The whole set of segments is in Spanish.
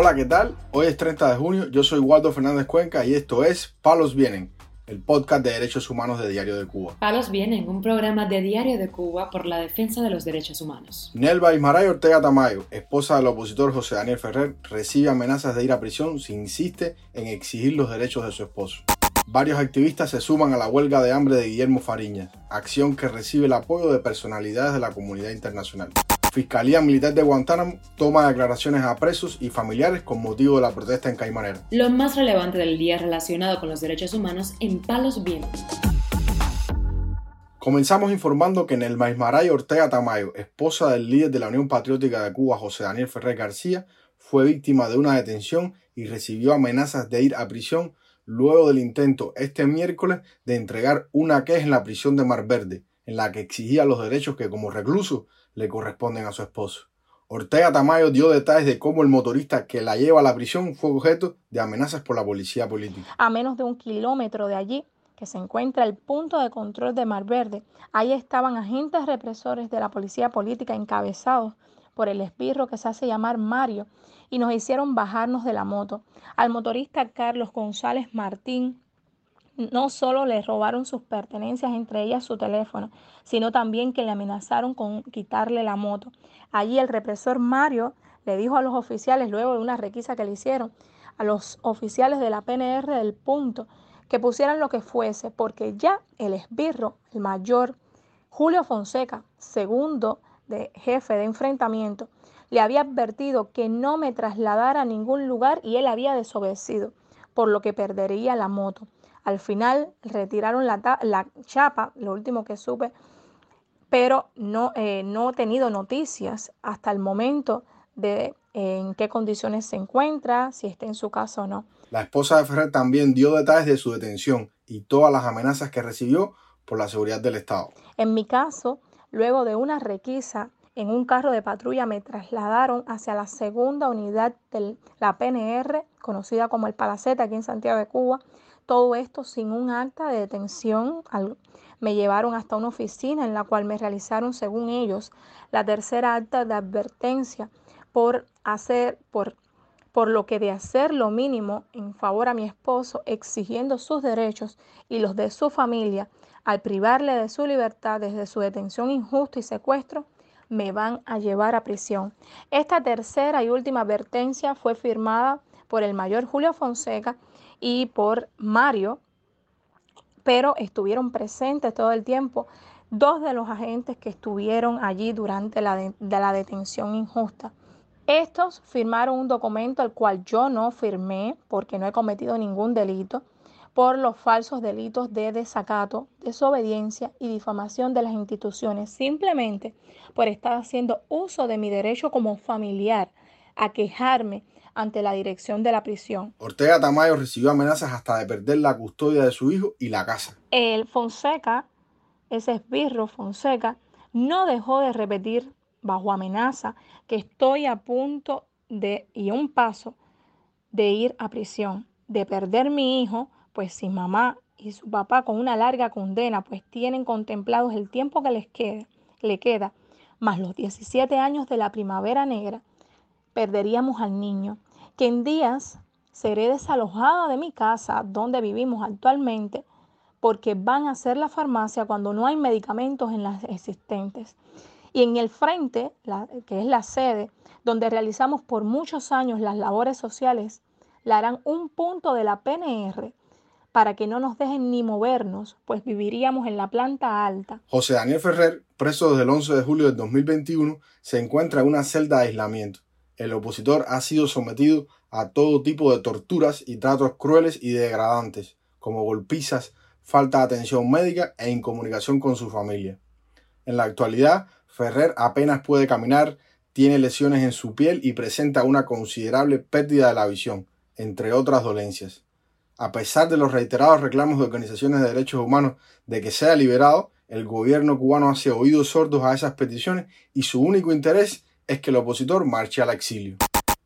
Hola, ¿qué tal? Hoy es 30 de junio, yo soy Waldo Fernández Cuenca y esto es Palos Vienen, el podcast de derechos humanos de Diario de Cuba. Palos Vienen, un programa de Diario de Cuba por la defensa de los derechos humanos. Nelva Ismaray Ortega Tamayo, esposa del opositor José Daniel Ferrer, recibe amenazas de ir a prisión si insiste en exigir los derechos de su esposo. Varios activistas se suman a la huelga de hambre de Guillermo Fariñas, acción que recibe el apoyo de personalidades de la comunidad internacional. Fiscalía Militar de Guantánamo toma declaraciones a presos y familiares con motivo de la protesta en Caimanera. Lo más relevante del día relacionado con los derechos humanos en Palos Vientos. Comenzamos informando que el Maismaray Ortega Tamayo, esposa del líder de la Unión Patriótica de Cuba, José Daniel Ferrer García, fue víctima de una detención y recibió amenazas de ir a prisión luego del intento este miércoles de entregar una queja en la prisión de Mar Verde, en la que exigía los derechos que como recluso le corresponden a su esposo. Ortega Tamayo dio detalles de cómo el motorista que la lleva a la prisión fue objeto de amenazas por la policía política. A menos de un kilómetro de allí, que se encuentra el punto de control de Mar Verde, ahí estaban agentes represores de la policía política encabezados por el espirro que se hace llamar Mario y nos hicieron bajarnos de la moto. Al motorista Carlos González Martín no solo le robaron sus pertenencias, entre ellas su teléfono, sino también que le amenazaron con quitarle la moto. Allí el represor Mario le dijo a los oficiales, luego de una requisa que le hicieron, a los oficiales de la PNR del punto, que pusieran lo que fuese, porque ya el esbirro, el mayor, Julio Fonseca, segundo de jefe de enfrentamiento, le había advertido que no me trasladara a ningún lugar y él había desobedecido, por lo que perdería la moto. Al final retiraron la, chapa, lo último que supe, pero no, eh, no he tenido noticias hasta el momento de en qué condiciones se encuentra, si está en su casa o no. La esposa de Ferrer también dio detalles de su detención y todas las amenazas que recibió por la seguridad del Estado. En mi caso, luego de una requisa en un carro de patrulla me trasladaron hacia la segunda unidad de la PNR, conocida como el Palacete, aquí en Santiago de Cuba. Todo esto sin un acta de detención. Me llevaron hasta una oficina en la cual me realizaron, según ellos, la tercera acta de advertencia por hacer, por, por lo que de hacer lo mínimo en favor a mi esposo, exigiendo sus derechos y los de su familia, al privarle de su libertad desde su detención injusta y secuestro, me van a llevar a prisión. Esta tercera y última advertencia fue firmada por el mayor Julio Fonseca y por Mario, pero estuvieron presentes todo el tiempo dos de los agentes que estuvieron allí durante la, de, la detención injusta. Estos firmaron un documento al cual yo no firmé porque no he cometido ningún delito por los falsos delitos de desacato, desobediencia y difamación de las instituciones, simplemente por estar haciendo uso de mi derecho como familiar a quejarme ante la dirección de la prisión. Ortega Tamayo recibió amenazas hasta de perder la custodia de su hijo y la casa. El Fonseca, ese esbirro Fonseca, no dejó de repetir bajo amenaza que estoy a punto de y un paso de ir a prisión, de perder mi hijo pues si mamá y su papá con una larga condena, pues tienen contemplados el tiempo que les quede, le queda, más los 17 años de la primavera negra, perderíamos al niño, que en días seré desalojada de mi casa donde vivimos actualmente, porque van a ser la farmacia cuando no hay medicamentos en las existentes. Y en el frente, que es la sede, donde realizamos por muchos años las labores sociales, le harán un punto de la PNR para que no nos dejen ni movernos, pues viviríamos en la planta alta. José Daniel Ferrer, preso desde el 11 de julio del 2021, se encuentra en una celda de aislamiento. El opositor ha sido sometido a todo tipo de torturas y tratos crueles y degradantes, como golpizas, falta de atención médica e incomunicación con su familia. En la actualidad, Ferrer apenas puede caminar, tiene lesiones en su piel y presenta una considerable pérdida de la visión, entre otras dolencias a pesar de los reiterados reclamos de organizaciones de derechos humanos de que sea liberado, el gobierno cubano hace oídos sordos a esas peticiones y su único interés es que el opositor marche al exilio.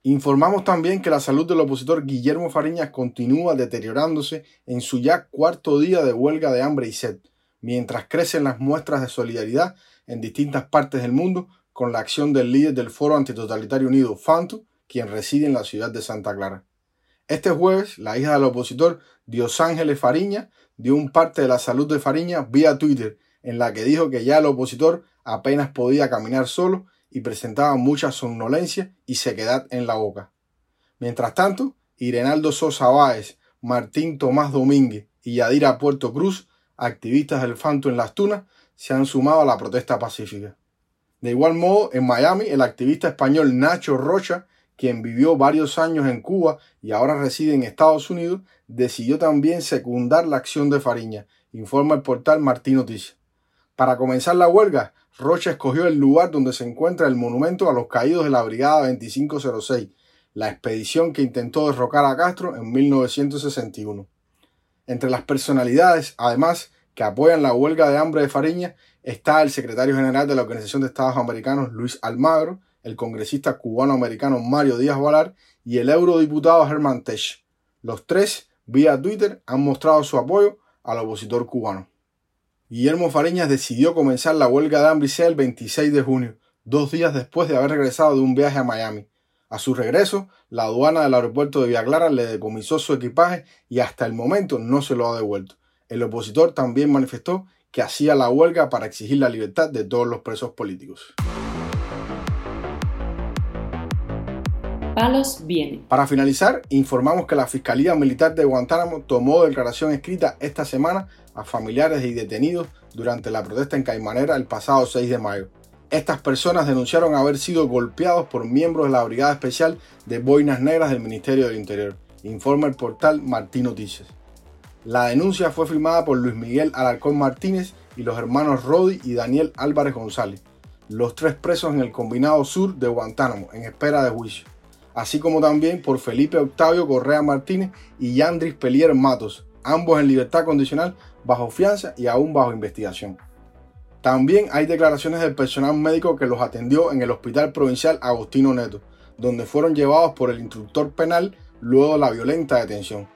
Informamos también que la salud del opositor Guillermo Fariñas continúa deteriorándose en su ya cuarto día de huelga de hambre y sed, mientras crecen las muestras de solidaridad en distintas partes del mundo con la acción del líder del Foro Antitotalitario Unido, Fanto, quien reside en la ciudad de Santa Clara. Este jueves, la hija del opositor Dios Ángeles Fariña dio un parte de la salud de Fariña vía Twitter, en la que dijo que ya el opositor apenas podía caminar solo y presentaba mucha somnolencia y sequedad en la boca. Mientras tanto, Irenaldo Sosa Báez, Martín Tomás Domínguez y Yadira Puerto Cruz, activistas del Fanto en Las Tunas, se han sumado a la protesta pacífica. De igual modo, en Miami, el activista español Nacho Rocha, quien vivió varios años en Cuba y ahora reside en Estados Unidos, decidió también secundar la acción de Fariña, informa el portal Martín Noticias. Para comenzar la huelga, Rocha escogió el lugar donde se encuentra el monumento a los caídos de la Brigada 2506, la expedición que intentó derrocar a Castro en 1961. Entre las personalidades, además, que apoyan la huelga de hambre de Fariña está el secretario general de la Organización de Estados Americanos, Luis Almagro, el congresista cubano-americano Mario Díaz Valar y el eurodiputado Herman Tech. Los tres, vía Twitter, han mostrado su apoyo al opositor cubano. Guillermo Fariñas decidió comenzar la huelga de hambre el 26 de junio, dos días después de haber regresado de un viaje a Miami. A su regreso, la aduana del aeropuerto de Villa Clara le decomisó su equipaje y hasta el momento no se lo ha devuelto. El opositor también manifestó que hacía la huelga para exigir la libertad de todos los presos políticos. Palos viene. Para finalizar, informamos que la Fiscalía Militar de Guantánamo tomó declaración escrita esta semana a familiares y detenidos durante la protesta en Caimanera el pasado 6 de mayo. Estas personas denunciaron haber sido golpeados por miembros de la Brigada Especial de Boinas Negras del Ministerio del Interior, informa el portal Martín Noticias. La denuncia fue firmada por Luis Miguel Alarcón Martínez y los hermanos Rodi y Daniel Álvarez González, los tres presos en el Combinado Sur de Guantánamo, en espera de juicio, así como también por Felipe Octavio Correa Martínez y Yandris Pelier Matos, ambos en libertad condicional, bajo fianza y aún bajo investigación. También hay declaraciones del personal médico que los atendió en el Hospital Provincial Agostino Neto, donde fueron llevados por el instructor penal luego de la violenta detención.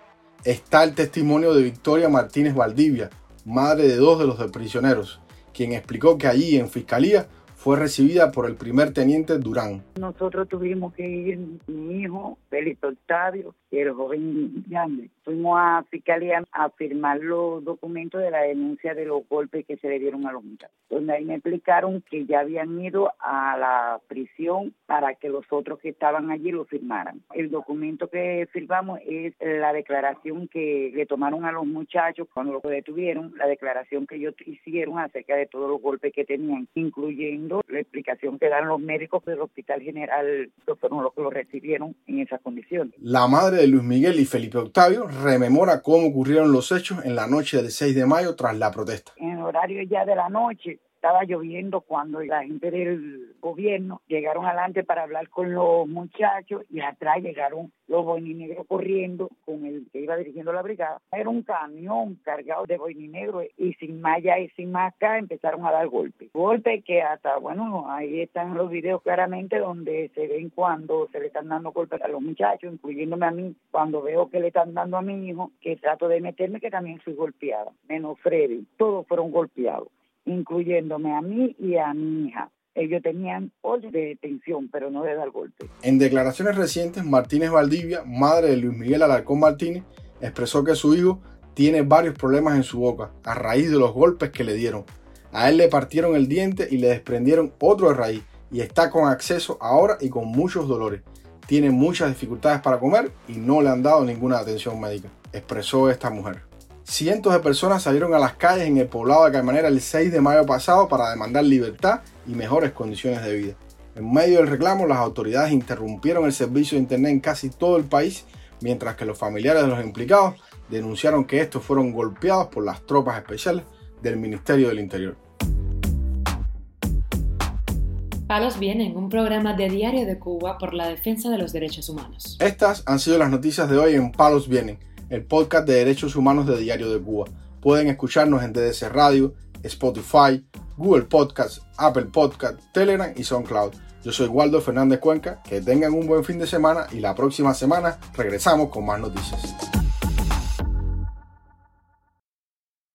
Está el testimonio de Victoria Martínez Valdivia, madre de dos de los prisioneros, quien explicó que allí en fiscalía fue recibida por el primer teniente Durán. Nosotros tuvimos que ir, mi hijo, Felipe Octavio, el joven Yandel. Fuimos a Fiscalía a firmar los documentos de la denuncia de los golpes que se le dieron a los muchachos. Donde ahí me explicaron que ya habían ido a la prisión para que los otros que estaban allí lo firmaran. El documento que firmamos es la declaración que le tomaron a los muchachos cuando los detuvieron, la declaración que ellos hicieron acerca de todos los golpes que tenían, incluyendo la explicación que dan los médicos del Hospital General, que fueron los que lo recibieron en esas condiciones. La madre Luis Miguel y Felipe Octavio rememora cómo ocurrieron los hechos en la noche del 6 de mayo tras la protesta. En horario ya de la noche, estaba lloviendo cuando la gente del gobierno llegaron adelante para hablar con los muchachos y atrás llegaron los boininegros corriendo con el que iba dirigiendo la brigada. Era un camión cargado de boininegros y sin malla y sin máscara empezaron a dar golpes. Golpes que hasta, bueno, ahí están los videos claramente donde se ven cuando se le están dando golpes a los muchachos, incluyéndome a mí, cuando veo que le están dando a mi hijo, que trato de meterme, que también fui golpeada, menos Freddy, todos fueron golpeados incluyéndome a mí y a mi hija. Ellos tenían orden de detención, pero no de dar golpe. En declaraciones recientes, Martínez Valdivia, madre de Luis Miguel Alarcón Martínez, expresó que su hijo tiene varios problemas en su boca a raíz de los golpes que le dieron. A él le partieron el diente y le desprendieron otro de raíz y está con acceso ahora y con muchos dolores. Tiene muchas dificultades para comer y no le han dado ninguna atención médica, expresó esta mujer. Cientos de personas salieron a las calles en el poblado de Caimanera el 6 de mayo pasado para demandar libertad y mejores condiciones de vida. En medio del reclamo, las autoridades interrumpieron el servicio de Internet en casi todo el país, mientras que los familiares de los implicados denunciaron que estos fueron golpeados por las tropas especiales del Ministerio del Interior. Palos Vienen, un programa de Diario de Cuba por la defensa de los derechos humanos. Estas han sido las noticias de hoy en Palos Vienen el podcast de derechos humanos de Diario de Cuba. Pueden escucharnos en DDC Radio, Spotify, Google Podcast, Apple Podcast, Telegram y SoundCloud. Yo soy Waldo Fernández Cuenca, que tengan un buen fin de semana y la próxima semana regresamos con más noticias.